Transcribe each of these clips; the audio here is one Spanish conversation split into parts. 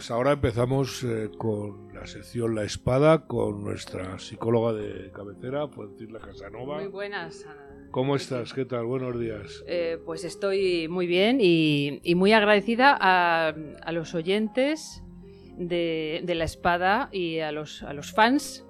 Pues ahora empezamos eh, con la sección La Espada con nuestra psicóloga de cabecera, Fuencila Casanova. Muy buenas. ¿Cómo estás? ¿Qué tal? Buenos días. Eh, pues estoy muy bien y, muy agradecida a, los oyentes de, La Espada y a los, a los fans.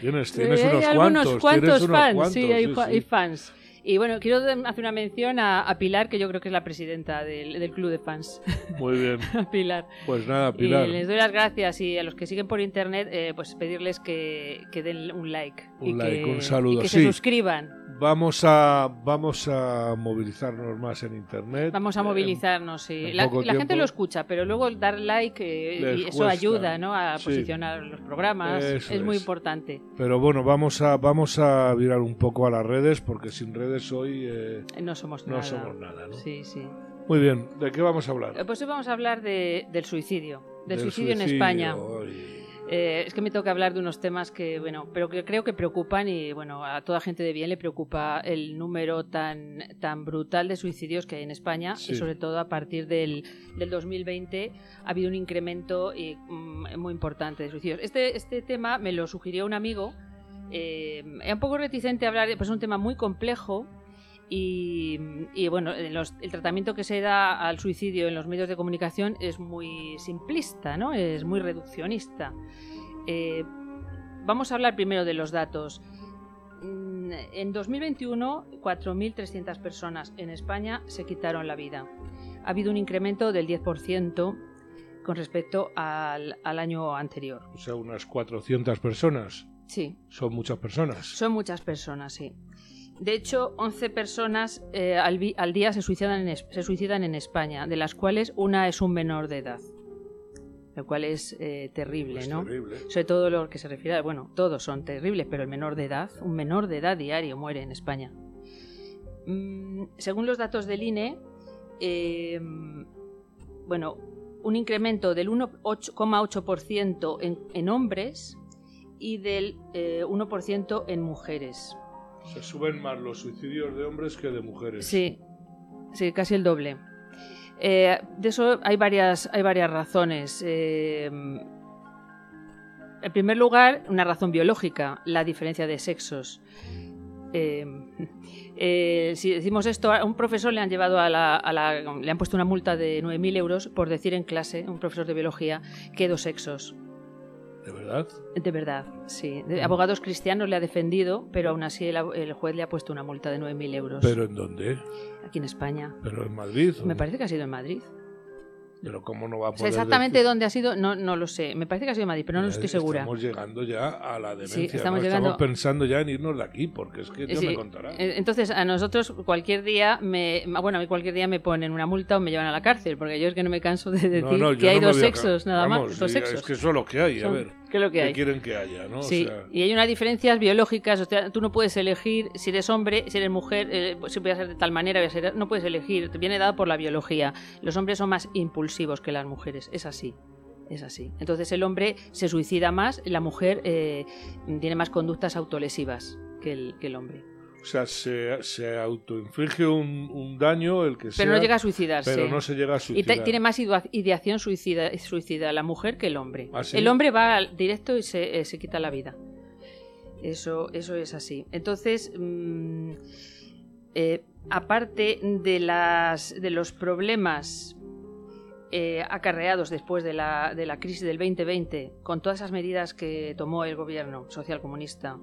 Tienes, tienes eh, unos hay cuantos. cuantos fans, cuantos, sí, hay, fans. Y bueno, quiero hacer una mención a, Pilar, que yo creo que es la presidenta del, club de fans. Muy bien. Pilar. Pues nada, Pilar. Y les doy las gracias y a los que siguen por internet, eh, pues pedirles que, den un like. Un y like, que, un saludo. Y que se suscriban. Vamos a, vamos a movilizarnos más en internet. Vamos a movilizarnos, sí. La, gente lo escucha, pero luego dar like, eh, y eso ayuda ¿no? a posicionar los programas. es muy importante. Pero bueno, vamos a, vamos a virar un poco a las redes, porque sin redes hoy eh, no somos no nada. Somos nada ¿no? Sí, sí. Muy bien, ¿de qué vamos a hablar? Eh, pues hoy vamos a hablar de, del suicidio, del, suicidio, en España. Eh, es que me toca hablar de unos temas que, bueno, pero que creo que preocupan y, bueno, a toda gente de bien le preocupa el número tan, tan brutal de suicidios que hay en España y sobre todo a partir del, del 2020 ha habido un incremento y, mm, muy importante de suicidios. Este, este tema me lo sugirió un amigo eh, es un poco reticente a hablar, pues es un tema muy complejo y, bueno, el tratamiento que se da al suicidio en los medios de comunicación es muy simplista, ¿no? Es muy reduccionista. Eh, vamos a hablar primero de los datos. Mm, en 2021, 4.300 personas en España se quitaron la vida. Ha habido un incremento del 10% con respecto al, al año anterior. O sea, unas 400 personas. Sí. Son muchas personas. Son muchas personas, sí. De hecho, 11 personas eh, al, día se suicidan, en, se suicidan en España, de las cuales una es un menor de edad. Lo cual es eh, terrible, ¿no? Terrible. Sobre todo lo que se refiere a, bueno, todos son terribles, pero el menor de edad, un menor de edad diario muere en España. Mm, según los datos del INE, em, bueno, un incremento del 1,8% en, en hombres y del 1% eh, en mujeres. Se suben más los suicidios de hombres que de mujeres. Sí, sí casi el doble. Eh, de eso hay varias, hay varias razones. Eh, en primer lugar, una razón biológica, la diferencia de sexos. si decimos esto, a un profesor le han llevado a la, le han puesto una multa de 9.000 euros por decir en clase, un profesor de biología, que dos sexos. ¿De verdad? De verdad, sí. De abogados cristianos le ha defendido, pero aún así el, juez le ha puesto una multa de 9.000 euros. ¿Pero en dónde? Aquí en España. ¿Pero en Madrid? Me parece que ha sido en Madrid. Pero ¿cómo no va a poder exactamente dónde ha sido, no, no lo sé. Me parece que ha sido Madrid, pero no, estoy segura. Estamos llegando ya a la demencia. Sí, estamos, estamos pensando ya en irnos de aquí, porque es que Dios me contará. Eh, entonces, a nosotros cualquier día me... Bueno, a mí cualquier día me ponen una multa o me llevan a la cárcel, porque yo es que no me canso de decir que hay dos sexos, nada más. Dos sexos. Es que eso es lo que hay, a ver. ¿Qué es lo que hay? quieren que haya, ¿no? Sí, y hay unas diferencias biológicas. O sea, tú no puedes elegir si eres hombre, si eres mujer, eh, si voy a ser de tal manera, voy a ser, no puedes elegir. Te viene dado por la biología. Los hombres son más impulsivos que las mujeres. Es así. Es así. Entonces el hombre se suicida más, la mujer eh, tiene más conductas autolesivas que el, que el hombre. O sea, se, se autoinflige un, un, daño el que sea. Pero no llega a suicidarse. Pero no se llega a suicidar. Y tiene más ideación suicida, suicida la mujer que el hombre. ¿Ah, el hombre va directo y se, eh, se, quita la vida. Eso, eso es así. Entonces, mm, eh, aparte de, las, de los problemas eh, acarreados después de la, de la crisis del 2020, con todas esas medidas que tomó el gobierno social comunista,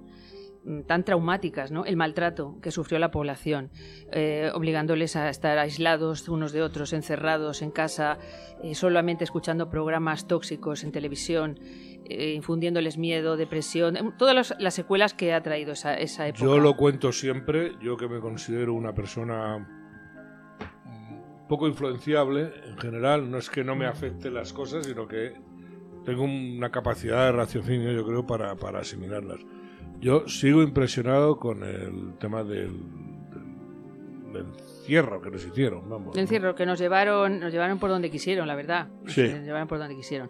tan traumáticas, ¿no? El maltrato que sufrió la población, eh, obligándoles a estar aislados unos de otros, encerrados en casa, eh, solamente escuchando programas tóxicos en televisión, eh, infundiéndoles miedo, depresión, em, todas las, secuelas que ha traído esa, esa época. Yo lo cuento siempre, yo que me considero una persona mm, poco influenciable en general, no es que no me afecten las cosas, sino que tengo una capacidad de raciocinio, yo creo, para, para asimilarlas. Yo sigo impresionado con el tema del, encierro que nos hicieron, vamos. El encierro que nos llevaron, nos llevaron por donde quisieron, la verdad. Sí. Nos llevaron por donde quisieron.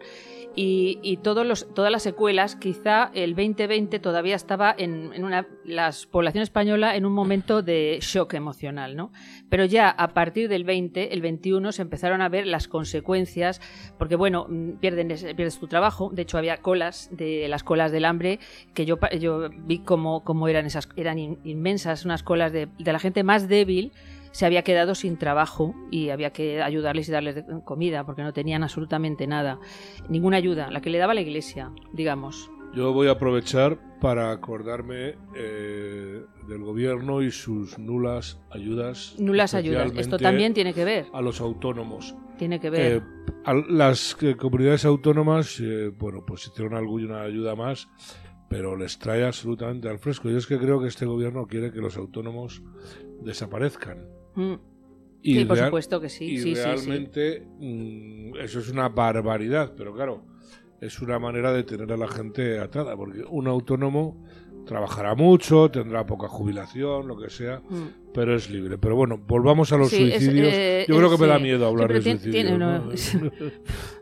Y, y los, todas las secuelas, quizá el 2020 todavía estaba en, en una, la población española en un momento de shock emocional, ¿no? Pero ya a partir del 20, el 21, se empezaron a ver las consecuencias, porque bueno, mm, pierden, pierdes tu trabajo, de hecho había colas, de las colas del hambre, que yo, yo vi cómo, cómo eran esas, eran inmensas, unas colas de la gente más débil, se había quedado sin trabajo y había que ayudarles y darles comida porque no tenían absolutamente nada. Ninguna ayuda, la que le daba la iglesia, digamos. Yo voy a aprovechar para acordarme eh, del gobierno y sus nulas ayudas. Nulas ayudas, esto también tiene que ver. A los autónomos. Tiene que ver. Eh, a las comunidades autónomas, eh, bueno, pues hicieron alguna ayuda más, pero les trae absolutamente al fresco. Yo es que creo que este gobierno quiere que los autónomos desaparezcan. Mm. Y sí, por supuesto que sí. Y realmente mm, eso es una barbaridad, pero claro, es una manera de tener a la gente atada, porque un autónomo trabajará mucho, tendrá poca jubilación, lo que sea, mm. pero es libre. Pero bueno, volvamos a los suicidios. Eh, Yo creo que me da miedo hablar de suicidios.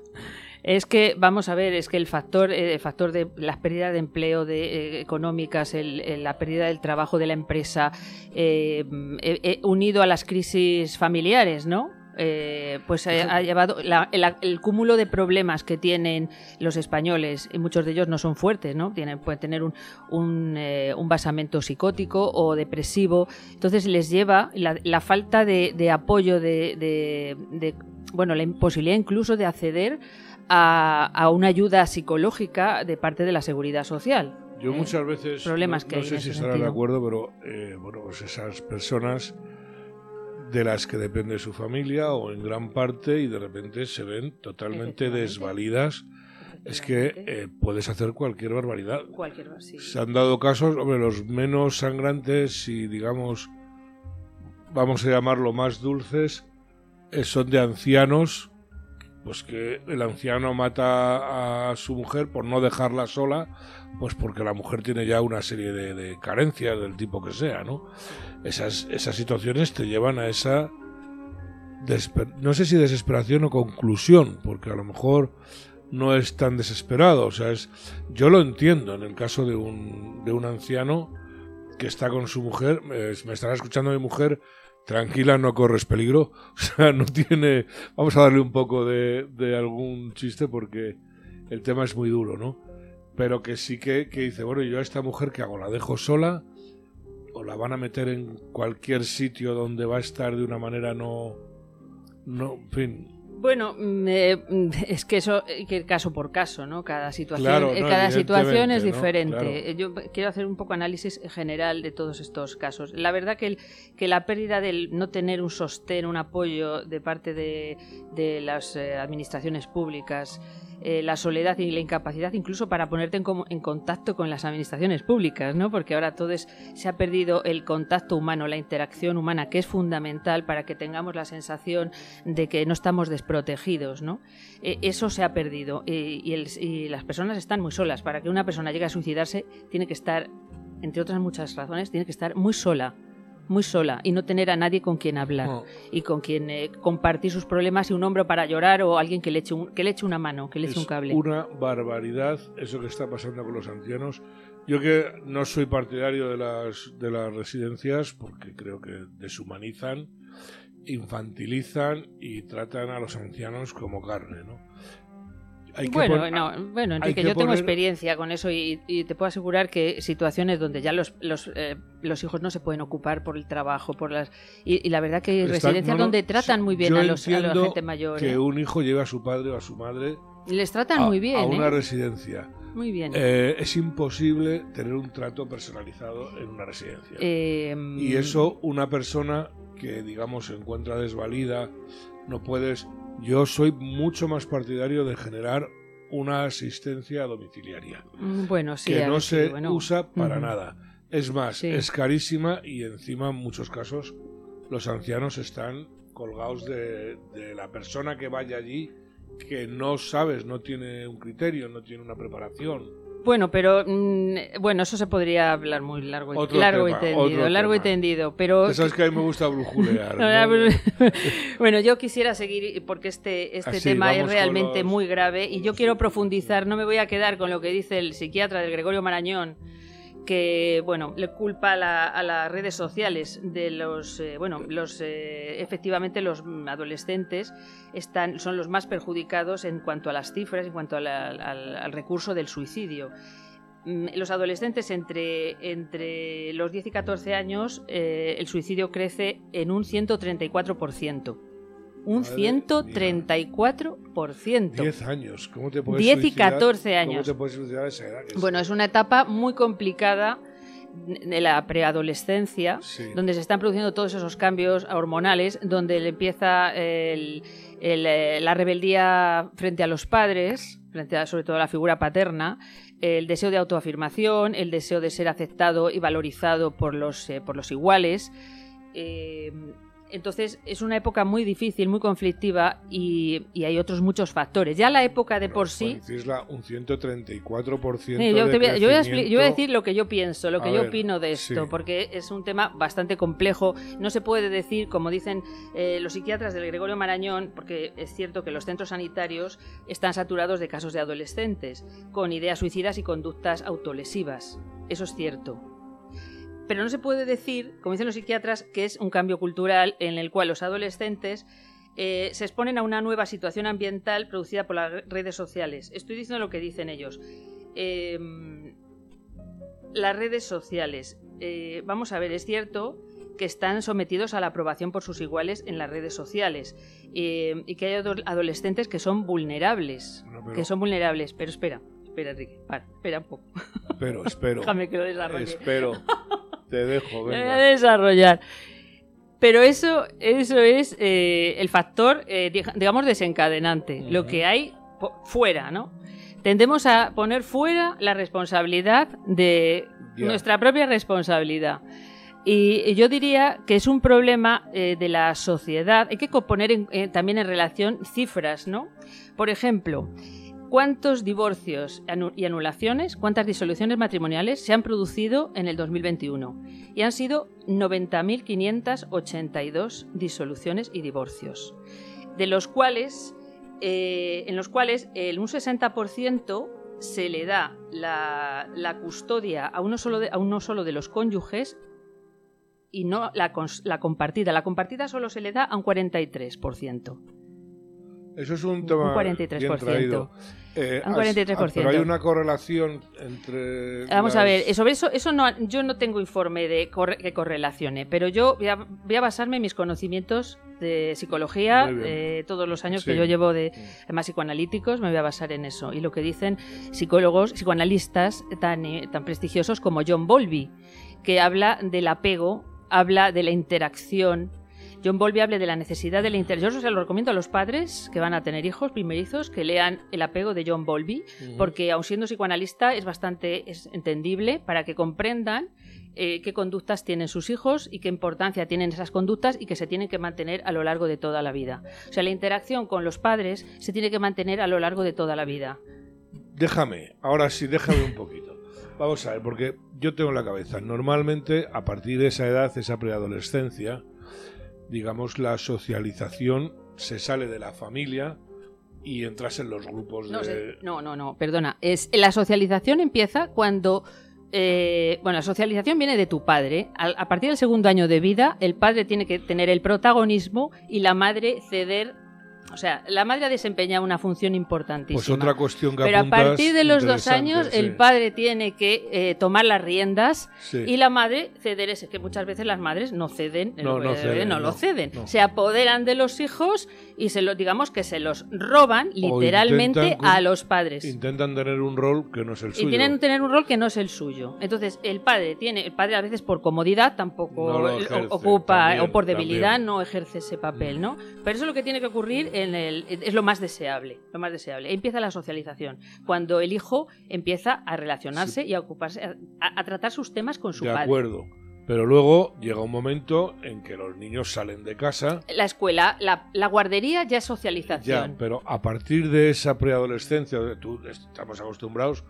Es que, vamos a ver, es que el factor, eh, el factor de las pérdidas de empleo de, eh, económicas, la pérdida del trabajo de la empresa, eh, unido a las crisis familiares, ¿no? pues ha, llevado el, cúmulo de problemas que tienen los españoles y muchos de ellos no son fuertes no tienen pueden tener un, un, basamento psicótico o depresivo entonces les lleva la, falta de, apoyo de, de, bueno la imposibilidad incluso de acceder a, una ayuda psicológica de parte de la seguridad social. Yo eh, muchas veces, problemas no, que sé si estarán de acuerdo, pero eh, bueno, pues esas personas de las que depende su familia o en gran parte y de repente se ven totalmente desvalidas. Es que eh, puedes hacer cualquier barbaridad. Cualquier, sí. Se han dado casos, hombre, los menos sangrantes y digamos, vamos a llamarlo más dulces, son de ancianos pues que el anciano mata a su mujer por no dejarla sola, pues porque la mujer tiene ya una serie de, carencias del tipo que sea, ¿no? Esas, esas situaciones te llevan a esa, no sé si desesperación o conclusión, porque a lo mejor no es tan desesperado, o sea, es, yo lo entiendo en el caso de un, de un anciano que está con su mujer, me, estará escuchando mi mujer, tranquila, no corres peligro. O sea, no tiene. Vamos a darle un poco de, algún chiste porque el tema es muy duro, ¿no? Pero que sí que, que dice, bueno, yo a esta mujer que hago, la dejo sola o la van a meter en cualquier sitio donde va a estar de una manera no. No, en fin, bueno, eh, es que eso hay que ir caso por caso, ¿no? Cada situación, eh, cada situación es diferente. Yo quiero hacer un poco análisis general de todos estos casos. La verdad que, el, que la pérdida del no tener un sostén, un apoyo de parte de, de las eh, administraciones públicas, eh, la soledad y la incapacidad incluso para ponerte en, contacto con las administraciones públicas, ¿no? Porque ahora todo se ha perdido el contacto humano, la interacción humana, que es fundamental para que tengamos la sensación de que no estamos desprotegidos, ¿no? Eh, eso se ha perdido y, las personas están muy solas. Para que una persona llegue a suicidarse tiene que estar, entre otras muchas razones, tiene que estar muy sola muy sola y no tener a nadie con quien hablar y con quien eh, compartir sus problemas y un hombro para llorar o alguien que le eche, que le eche una mano, que le eche un cable. Una barbaridad eso que está pasando con los ancianos. Yo que no soy partidario de las, de las residencias porque creo que deshumanizan, infantilizan y tratan a los ancianos como carne, ¿no? bueno, no, bueno, Enrique, yo tengo experiencia con eso y, te puedo asegurar que situaciones donde ya los, los, eh, los, hijos no se pueden ocupar por el trabajo, por las y, la verdad que hay residencias donde tratan muy bien a, los, a la gente mayor. Que ¿eh? un hijo lleve a su padre o a su madre. Les tratan muy bien. A una ¿eh? residencia. Muy bien. es imposible tener un trato personalizado en una residencia. y eso, una persona que, digamos, se encuentra desvalida, no puedes yo soy mucho más partidario de generar una asistencia domiciliaria. Bueno, sí. Que no se usa para nada. Es más, es carísima y encima en muchos casos los ancianos están colgados de, de, la persona que vaya allí que no sabes, no tiene un criterio, no tiene una preparación. Bueno, pero mm, bueno, eso se podría hablar muy largo y, largo y tendido, largo y tendido, pero sabes que a mí me gusta brujulear. bueno, yo quisiera seguir porque este este tema es realmente muy grave y yo quiero profundizar, no me voy a quedar con lo que dice el psiquiatra del Gregorio Marañón que bueno le culpa a, las redes sociales de los eh, bueno los eh, efectivamente los adolescentes están son los más perjudicados en cuanto a las cifras en cuanto al, recurso del suicidio. Mm, los adolescentes entre, entre los 10 y 14 años eh, el suicidio crece en un 134% un 134%. 10 años, ¿cómo te puedes 10 y 14 años. ¿Cómo te puedes esa edad? Bueno, es una etapa muy complicada de la preadolescencia, donde se están produciendo todos esos cambios hormonales, donde le empieza eh, la rebeldía frente a los padres, frente a sobre todo a la figura paterna, el deseo de autoafirmación, el deseo de ser aceptado y valorizado por los, eh, por los iguales. Eh, entonces es una época muy difícil, muy conflictiva y, hay otros muchos factores. Ya la época de por sí... un 134% sí, yo, yo, voy a, yo, voy a, decir lo que yo pienso, lo que yo opino de esto, porque es un tema bastante complejo. No se puede decir, como dicen eh, los psiquiatras del Gregorio Marañón, porque es cierto que los centros sanitarios están saturados de casos de adolescentes con ideas suicidas y conductas autolesivas. Eso es cierto pero no se puede decir, como dicen los psiquiatras, que es un cambio cultural en el cual los adolescentes eh, se exponen a una nueva situación ambiental producida por las redes sociales. Estoy diciendo lo que dicen ellos. Em, las redes sociales. Eh, vamos a ver, es cierto que están sometidos a la aprobación por sus iguales en las redes sociales em, y que hay adolescentes que son vulnerables, que son vulnerables. Pero espera, espera, Enrique, espera un poco. Pero espero. Déjame que lo desarrolle. Espero. Te dejo, venga. Voy a desarrollar. Pero eso, eso es eh, el factor, eh, digamos, desencadenante. Lo que hay fuera, ¿no? Tendemos a poner fuera la responsabilidad de nuestra propia responsabilidad. Y yo diría que es un problema eh, de la sociedad. Hay que poner también en relación cifras, ¿no? Por ejemplo, ¿Cuántos divorcios y anulaciones, cuántas disoluciones matrimoniales se han producido en el 2021? Y han sido 90.582 disoluciones y divorcios, de los cuales, eh, en los cuales el, un 60% se le da la, custodia a uno, solo de, a uno solo de los cónyuges y no la, la compartida. La compartida solo se le da a un 43%. Eso es un tema. Un 43%. Eh, un 43%. pero hay una correlación entre. Vamos a ver, sobre eso, eso no, yo no tengo informe de que correlacione, pero yo voy a, basarme en mis conocimientos de psicología, de todos los años que yo llevo de además psicoanalíticos, me voy a basar en eso. Y lo que dicen psicólogos, psicoanalistas tan, eh, tan prestigiosos como John Bowlby, que habla del apego, habla de la interacción John Bowlby hable de la necesidad de la interacción. Yo se lo recomiendo a los padres que van a tener hijos primerizos que lean El apego de John Bowlby, porque aun siendo psicoanalista es bastante entendible para que comprendan eh, qué conductas tienen sus hijos y qué importancia tienen esas conductas y que se tienen que mantener a lo largo de toda la vida. O sea, la interacción con los padres se tiene que mantener a lo largo de toda la vida. Déjame, ahora sí, déjame un poquito. Vamos a ver, porque yo tengo en la cabeza, normalmente a partir de esa edad, esa preadolescencia, digamos, la socialización se sale de la familia y entras en los grupos de... No, no, no, perdona. Es, la socialización empieza cuando... Eh, bueno, la socialización viene de tu padre. a partir del segundo año de vida, el padre tiene que tener el protagonismo y la madre ceder o sea, la madre ha desempeñado una función importantísima. Pues otra cuestión que Pero a partir de los dos años, el padre tiene que eh, tomar las riendas y la madre ceder ese, que muchas veces las madres no ceden, no, no, ceden, no lo ceden. Se apoderan de los hijos y se lo, digamos que se los roban literalmente a los padres. Intentan tener un rol que no es el suyo. Y tienen que tener un rol que no es el suyo. Entonces, el padre tiene, el padre a veces por comodidad tampoco ocupa, o por debilidad no ejerce ese papel, ¿no? Pero eso es lo que tiene que ocurrir es lo más deseable, lo más deseable. Empieza la socialización, cuando el hijo empieza a relacionarse y a ocuparse, a, tratar sus temas con su de padre. De acuerdo. Pero luego llega un momento en que los niños salen de casa. La escuela, la, guardería ya es socialización. Ya, pero a partir de esa preadolescencia, tú, estamos acostumbrados,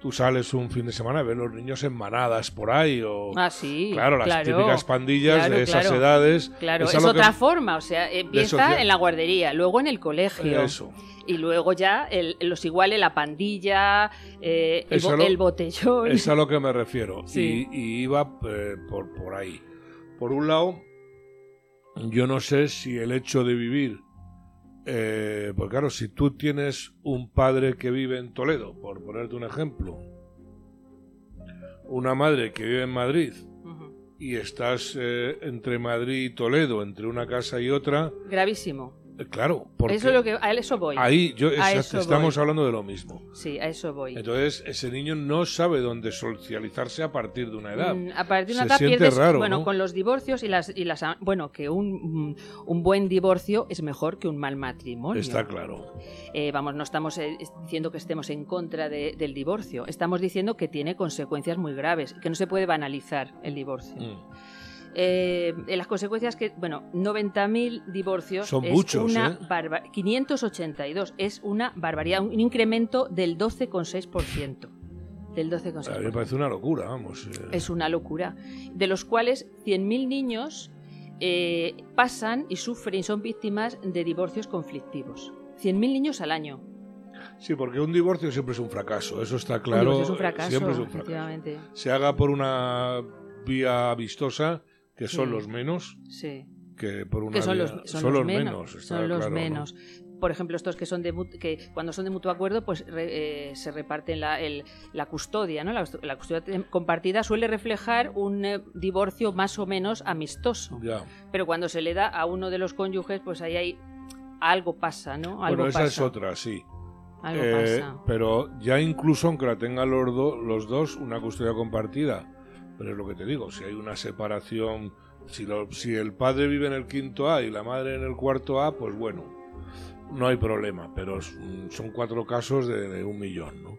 tú sales un fin de semana y ves los niños en manadas por ahí o ah sí claro las típicas pandillas de esas edades. claro. Es, otra forma o sea empieza en la guardería luego en el colegio. Eso. Y luego ya los iguales la pandilla eh, el, botellón. es a lo que me refiero. Y, iba eh, por por ahí. Por un lado yo no sé si el hecho de vivir eh, pues claro, si tú tienes un padre que vive en Toledo, por ponerte un ejemplo, una madre que vive en Madrid y estás eh, entre Madrid y Toledo, entre una casa y otra. Gravísimo. Eh, claro, porque eso es lo que, a eso voy. Ahí yo, estamos hablando de lo mismo. Sí, a eso voy. Entonces, ese niño no sabe dónde socializarse a partir de una edad. Mm, a partir de una edad pierdes, raro, bueno, con los divorcios y las, y las bueno, que un, mm, un, buen divorcio es mejor que un mal matrimonio. Está claro. Eh, vamos, no estamos eh, diciendo que estemos en contra del divorcio, estamos diciendo que tiene consecuencias muy graves, que no se puede banalizar el divorcio. Mm. Eh, las consecuencias que, bueno, 90.000 divorcios Son es una ¿eh? 582 es una barbaridad, un incremento del 12,6%. Del 12,6%. A mí me parece una locura, vamos. Eh. Es una locura. De los cuales 100.000 niños eh, pasan y sufren y son víctimas de divorcios conflictivos. 100.000 niños al año. Sí, porque un divorcio siempre es un fracaso, eso está claro. Un es un fracaso, siempre es un fracaso. Se haga por una vía vistosa, que son los menos. Sí. Que por una son, los, son, los, menos. son los menos. Por ejemplo, estos que son de que cuando son de mutuo acuerdo, pues eh, se reparten la, la custodia, ¿no? La, custodia compartida suele reflejar un eh, divorcio más o menos amistoso. Ya. Pero cuando se le da a uno de los cónyuges, pues ahí hay algo pasa, ¿no? Algo bueno, esa es otra, sí. Algo eh, pasa. Pero ya incluso aunque la tengan los, los dos, una custodia compartida, pero es lo que te digo, si hay una separación, si, si el padre vive en el quinto A y la madre en el cuarto A, pues bueno, no hay problema, pero son cuatro casos de, un millón, ¿no?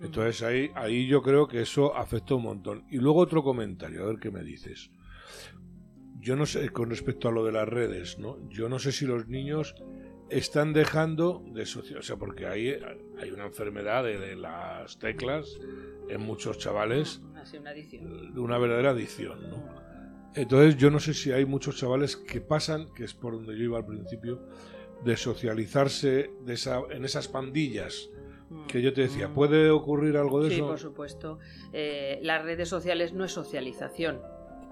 Entonces ahí, ahí yo creo que eso afecta un montón. Y luego otro comentario, a ver qué me dices. Yo no sé, con respecto a lo de las redes, ¿no? Yo no sé si los niños están dejando de socializar, o sea, porque hay, hay una enfermedad de, las teclas en muchos chavales, una, de una verdadera adicción, ¿no? Entonces yo no sé si hay muchos chavales que pasan, que es por donde yo iba al principio, de socializarse de esa, en esas pandillas que yo te decía, mm. ¿puede ocurrir algo de eso? Sí, por supuesto. Eh, las redes sociales no es socialización.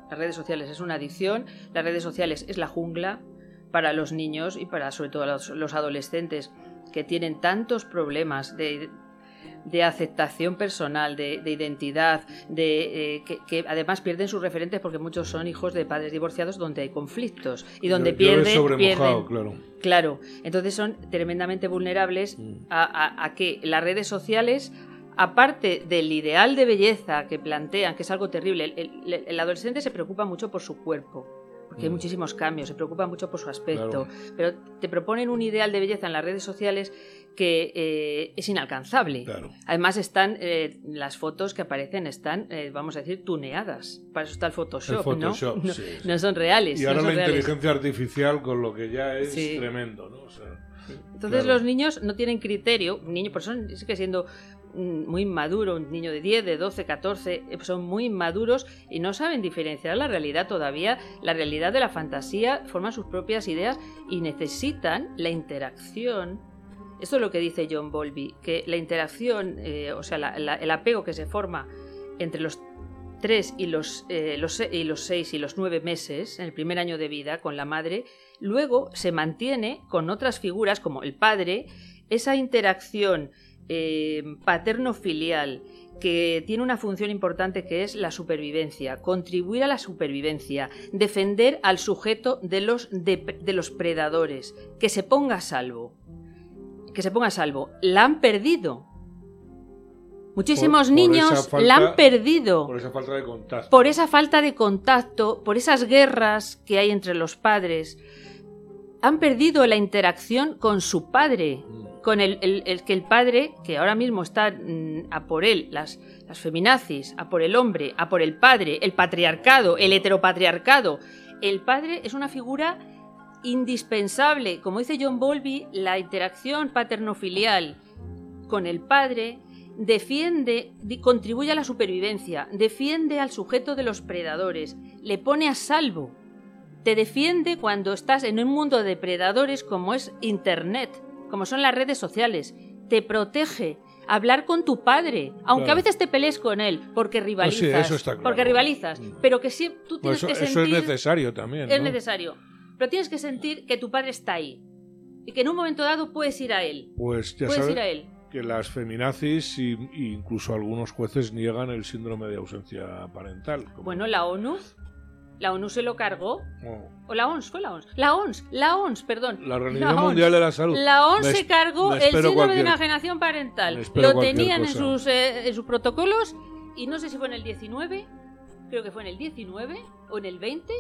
Las redes sociales es una adicción, las redes sociales es la jungla, para los niños y para sobre todo los, adolescentes que tienen tantos problemas de, aceptación personal, de, identidad, de, eh, que, además pierden sus referentes porque muchos son hijos de padres divorciados donde hay conflictos y donde pierden, pierden claro. claro. Entonces son tremendamente vulnerables mm. a, que las redes sociales aparte del ideal de belleza que plantean, que es algo terrible, el adolescente se preocupa mucho por su cuerpo porque hay mm. muchísimos cambios, se preocupa mucho por su aspecto, pero te proponen un ideal de belleza en las redes sociales que eh, es inalcanzable. Además están eh, las fotos que aparecen están, eh, vamos a decir, tuneadas. Para eso está el Photoshop, ¿no? ¿no? son reales. Y ahora la inteligencia artificial con lo que ya es tremendo, ¿no? Entonces los niños no tienen criterio, un niño, por eso sigue siendo muy inmaduro, un niño de 10, de 12, 14, eh, son muy inmaduros y no saben diferenciar la realidad todavía, la realidad de la fantasía, forman sus propias ideas y necesitan la interacción. Esto es lo que dice John Bowlby, que la interacción, eh, o sea, el apego que se forma entre los 3 y los, eh, los, y los 6 y los 9 meses, en el primer año de vida, con la madre, luego se mantiene con otras figuras como el padre, esa interacción eh, paterno-filial que tiene una función importante que es la supervivencia, contribuir a la supervivencia, defender al sujeto de los, de, los predadores, que se ponga a salvo. Que se ponga a salvo. La han perdido. Muchísimos niños la han perdido. Por esa falta de contacto. Por esa falta de contacto, por esas guerras que hay entre los padres. Han perdido la interacción con su padre. Mm con el, que el padre, que ahora mismo está mm, a por él, las, las feminazis, a por el hombre, a por el padre, el patriarcado, el heteropatriarcado, el padre es una figura indispensable. Como dice John Bowlby, la interacción paterno-filial con el padre defiende, contribuye a la supervivencia, defiende al sujeto de los predadores, le pone a salvo, te defiende cuando estás en un mundo de predadores como es Internet, como son las redes sociales, te protege. Hablar con tu padre, aunque a veces te pelees con él, porque rivalizas. Porque rivalizas. Mm. Pero que sí, tú tienes que sentir. Eso es necesario también. Es necesario. Pero tienes que sentir que tu padre está ahí. Y que en un momento dado puedes ir a él. Pues ya puedes ir a él que las feminazis e incluso algunos jueces niegan el síndrome de ausencia parental. Bueno, la ONU la ONU se lo cargó. Oh. O la ONS, fue la ONS. La ONS, la ONS, perdón. La Organización Mundial de la Salud. La ONS se cargó el síndrome de enajenación parental. Lo tenían en sus, eh, en sus protocolos y no sé si fue en el 19, creo que fue en el 19 o en el 20.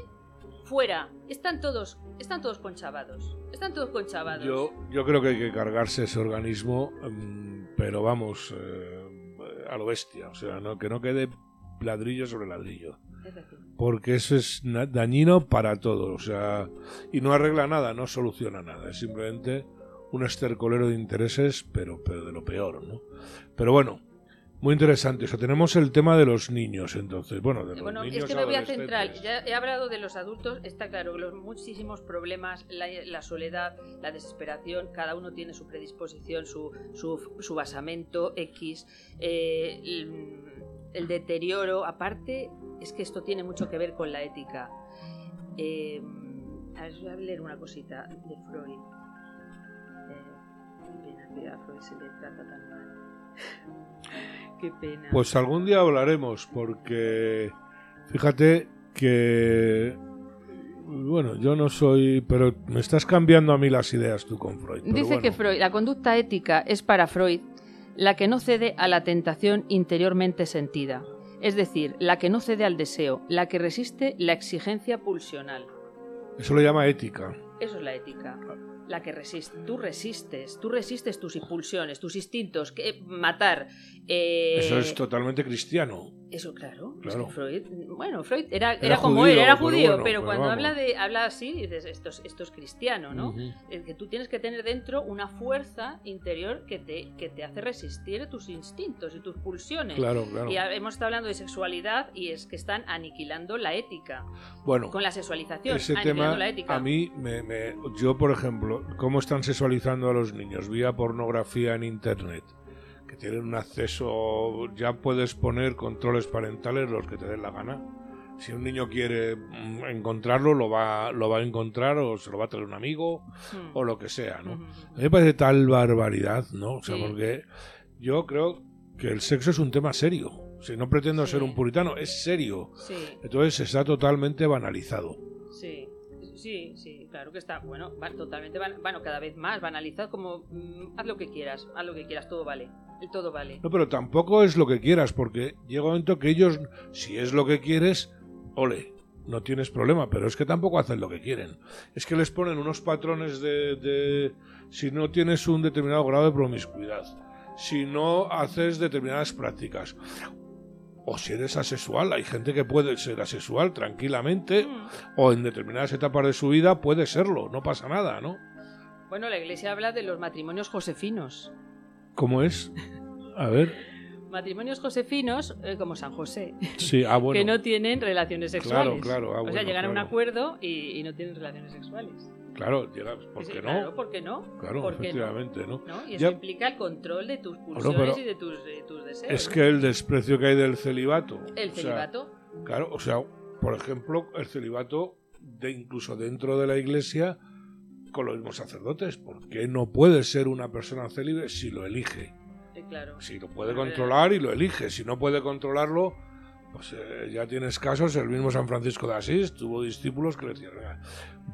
Fuera, están todos, están todos conchavados, están todos conchavados. Yo, yo creo que hay que cargarse ese organismo, mm, pero vamos, eh, a lo bestia, o sea, no, que no quede ladrillo sobre ladrillo porque eso es dañino para todos, o sea, y no arregla nada, no soluciona nada, es simplemente un estercolero de intereses, pero, pero de lo peor, ¿no? Pero bueno, muy interesante. eso tenemos el tema de los niños, entonces. Bueno, de los bueno es que me voy a centrar. Ya he hablado de los adultos. Está claro, los muchísimos problemas, la, soledad, la desesperación. Cada uno tiene su predisposición, su, su, su basamento X. Eh, el deterioro, aparte, es que esto tiene mucho que ver con la ética. Eh, a ver, voy a leer una cosita de Freud. Eh, qué pena que a Freud se le trata tan mal. qué pena. Pues algún día hablaremos, porque fíjate que bueno, yo no soy, pero me estás cambiando a mí las ideas tú con Freud. Dice que Freud, la conducta ética es para Freud la que no cede a la tentación interiormente sentida, es decir, la que no cede al deseo, la que resiste la exigencia pulsional. Eso lo llama ética. Eso es la ética. La que resiste. Tú resistes, tú resistes tus impulsiones, tus instintos, que matar. Eh, Eso es totalmente cristiano. Eso, claro. Freud, bueno, Freud era, era, como él, era judío, pero, cuando habla de habla así, dices, esto es, esto es cristiano, ¿no? Es que tú tienes que tener dentro una fuerza interior que te, que te hace resistir tus instintos y tus pulsiones. Claro, claro. Y hemos estado hablando de sexualidad y es que están aniquilando la ética. Bueno, con la sexualización, ese tema, la ética. A mí, me, me, yo, por ejemplo, ¿cómo están sexualizando a los niños? Vía pornografía en Internet que tienen un acceso, ya puedes poner controles parentales los que te den la gana. Si un niño quiere mm, encontrarlo, lo va, lo va a encontrar o se lo va a traer un amigo hmm. o lo que sea, ¿no? A mí me parece tal barbaridad, ¿no? O sea, porque yo creo que el sexo es un tema serio. Si no pretendo ser un puritano, es serio. Entonces está totalmente banalizado. Sí. Sí, sí, claro que está, bueno, totalmente, bueno, cada vez más banalizado, como mm, haz lo que quieras, haz lo que quieras, todo vale el todo vale. No, pero tampoco es lo que quieras, porque llega un momento que ellos, si es lo que quieres, ole, no tienes problema, pero es que tampoco hacen lo que quieren. Es que les ponen unos patrones de, de si no tienes un determinado grado de promiscuidad, si no haces determinadas prácticas, o si eres asexual, hay gente que puede ser asexual tranquilamente, mm. o en determinadas etapas de su vida puede serlo, no pasa nada, ¿no? Bueno, la iglesia habla de los matrimonios josefinos. ¿Cómo es? A ver. Matrimonios josefinos, eh, como San José, sí, ah, bueno. que no tienen relaciones sexuales. Claro, claro. Ah, o sea, llegan a un acuerdo y, no tienen relaciones sexuales. Claro, ¿por qué no? Claro, ¿por qué no? Claro, efectivamente, no? Y eso implica el control de tus pulsiones y de tus, deseos. Es que el desprecio que hay del celibato. ¿El celibato? claro, o sea, por ejemplo, el celibato, de, incluso dentro de la iglesia, con los mismos sacerdotes. porque no puede ser una persona célibe si lo elige? claro. Si lo puede controlar y lo elige. Si no puede controlarlo, pues eh, ya tienes casos. El mismo San Francisco de Asís tuvo discípulos que le decían,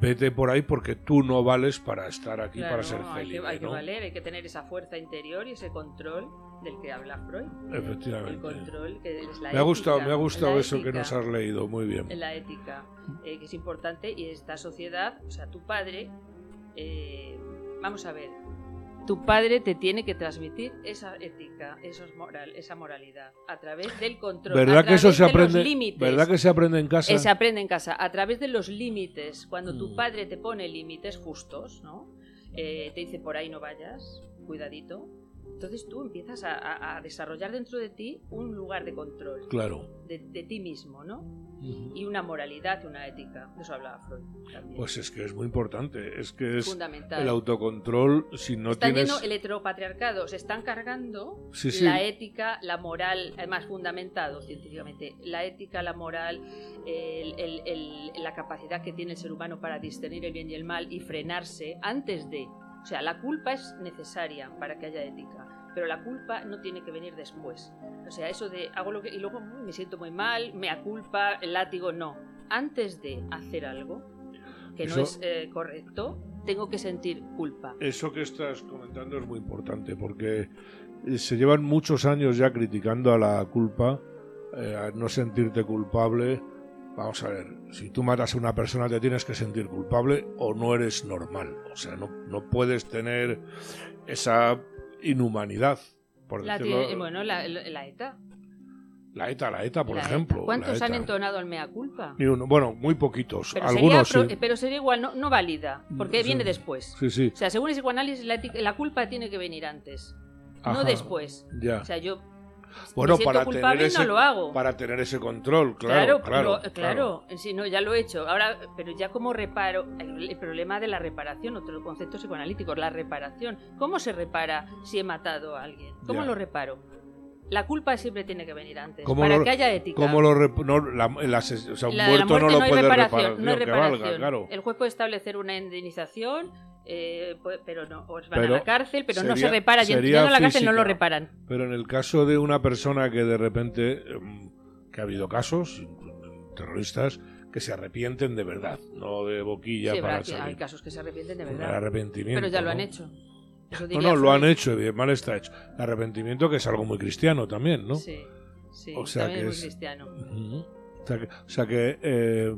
vete por ahí porque tú no vales para estar aquí, para ser célibe. Hay que, valer, hay que tener esa fuerza interior y ese control del que habla Freud. Efectivamente. El control que es la me ha gustado, me ha gustado eso que nos has leído, muy bien. En la ética, eh, que es importante y esta sociedad, o sea, tu padre eh, vamos a ver, tu padre te tiene que transmitir esa ética, moral, esa moralidad, a través del control. ¿Verdad que eso se aprende? ¿Verdad que se aprende en casa? Eh, se aprende en casa, a través de los límites. Cuando tu mm. padre te pone límites justos, ¿no? Eh, te dice por ahí no vayas, cuidadito. Entonces tú empiezas a, desarrollar dentro de ti un lugar de control. Claro. De, ti mismo, ¿no? Y una moralidad, una ética. De eso hablaba Freud. Pues es que es muy importante. Es que es fundamental. El autocontrol, si no Está tienes. lleno el heteropatriarcado. Se están cargando la ética, la moral, además fundamentado científicamente. La ética, la moral, la capacidad que tiene el ser humano para discernir el bien y el mal y frenarse antes de o sea, la culpa es necesaria para que haya ética, pero la culpa no tiene que venir después. O sea, eso de hago lo que y luego me siento muy mal, me culpa, el látigo, no. Antes de hacer algo que no es eh, correcto, tengo que sentir culpa. Eso que estás comentando es muy importante porque eh, se llevan muchos años ya criticando a la culpa, eh, a no sentirte culpable Vamos a ver, si tú matas a una persona te tienes que sentir culpable o no eres normal. O sea, no, no puedes tener esa inhumanidad, por decirlo. bueno, la, ETA. La ETA, la ETA, por ejemplo. ¿Cuántos han entonado el mea culpa? Ni uno. Bueno, muy poquitos. Pero Algunos sería, pero sería igual, no, no válida, porque viene después. Sí, sí. O sea, según ese psicoanálisis, la, la culpa tiene que venir antes, no después. Ya. O sea, yo bueno, para tener ese, Para tener ese control, claro. Claro, claro. Sí, no, ya lo he hecho. Ahora, pero ya como reparo, el, problema de la reparación, otro concepto psicoanalítico, la reparación. ¿Cómo se repara si he matado a alguien? ¿Cómo lo reparo? La culpa siempre tiene que venir antes, para que haya ética. ¿Cómo lo no, la, o sea, un muerto no lo puede reparar, no hay reparación. El juez puede establecer una indemnización eh, pues, pero no, os van a la cárcel, pero no se repara. Yendo a la cárcel no lo reparan. Pero en el caso de una persona que de repente, em, que ha habido casos, terroristas, que se arrepienten de verdad, no de boquilla para salir. Hay casos que se arrepienten de verdad. arrepentimiento. Pero ya lo han hecho. no, no, lo han hecho, mal está hecho. El arrepentimiento que es algo muy cristiano también, ¿no? Sí, sí, o sea que es muy cristiano. O sea que, o sea que eh,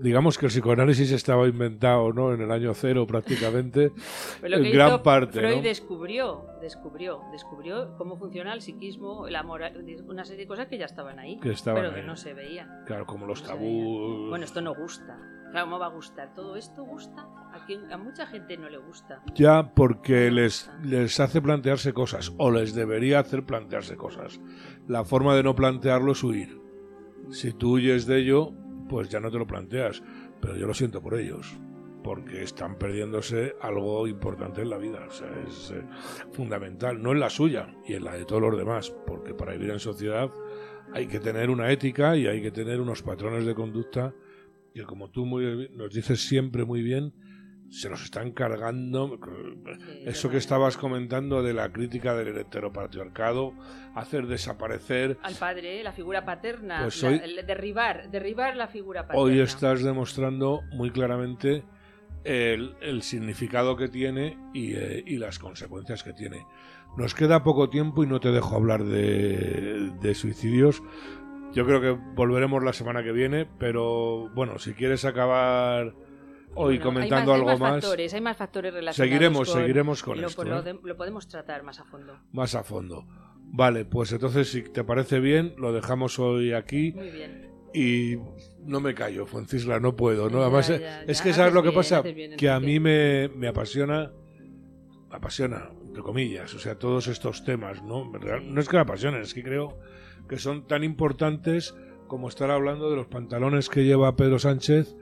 digamos que el psicoanálisis estaba inventado ¿no? en el año cero prácticamente en gran parte Freud descubrió descubrió descubrió cómo funciona el psiquismo la moral una serie de cosas que ya estaban ahí pero que no se veían. Claro como los tabús. Bueno esto no gusta. Claro cómo va a gustar todo esto gusta a, quien, a mucha gente no le gusta. Ya porque les les hace plantearse cosas o les debería hacer plantearse cosas. La forma de no plantearlo es huir. Si tú huyes de ello pues ya no te lo planteas. Pero yo lo siento por ellos, porque están perdiéndose algo importante en la vida. O sea, es eh, fundamental, no en la suya y en la de todos los demás, porque para vivir en sociedad hay que tener una ética y hay que tener unos patrones de conducta que, como tú muy, nos dices siempre muy bien, se nos están cargando. Eso que estabas comentando de la crítica del heteropatriarcado, hacer desaparecer. Al padre, la figura paterna, pues derribar, derribar la figura paterna. Hoy estás demostrando muy claramente el, significado que tiene eh, y, las consecuencias que tiene. Nos queda poco tiempo y no te dejo hablar de, de suicidios. Yo creo que volveremos la semana que viene, pero bueno, si quieres acabar hoy comentando algo más. más. Factores, hay más factores relacionados. Seguiremos, seguiremos con esto. ¿eh? Lo, podemos tratar más a fondo. Más a fondo. Vale, pues entonces, si te parece bien, lo dejamos hoy aquí. Muy bien. Y no me callo, Francisla, no puedo. ¿no? Además, es que sabes lo que pasa, que a mí me, me apasiona, me apasiona, entre comillas, o sea, todos estos temas, ¿no? No es que me apasionen, es que creo que son tan importantes como estar hablando de los pantalones que lleva Pedro Sánchez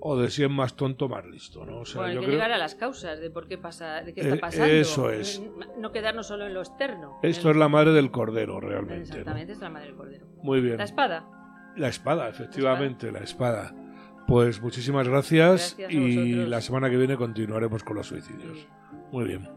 o de si es más tonto más listo, ¿no? O sea, bueno, hay que llegar a las causas de por qué pasa, de qué está eh, pasando. Eso es. No quedarnos solo en lo externo. Esto es la madre del cordero, realmente. Exactamente, es la madre del cordero. Muy bien. La espada. La espada, efectivamente, la espada. Pues muchísimas gracias, y la semana que viene continuaremos con los suicidios. Muy bien.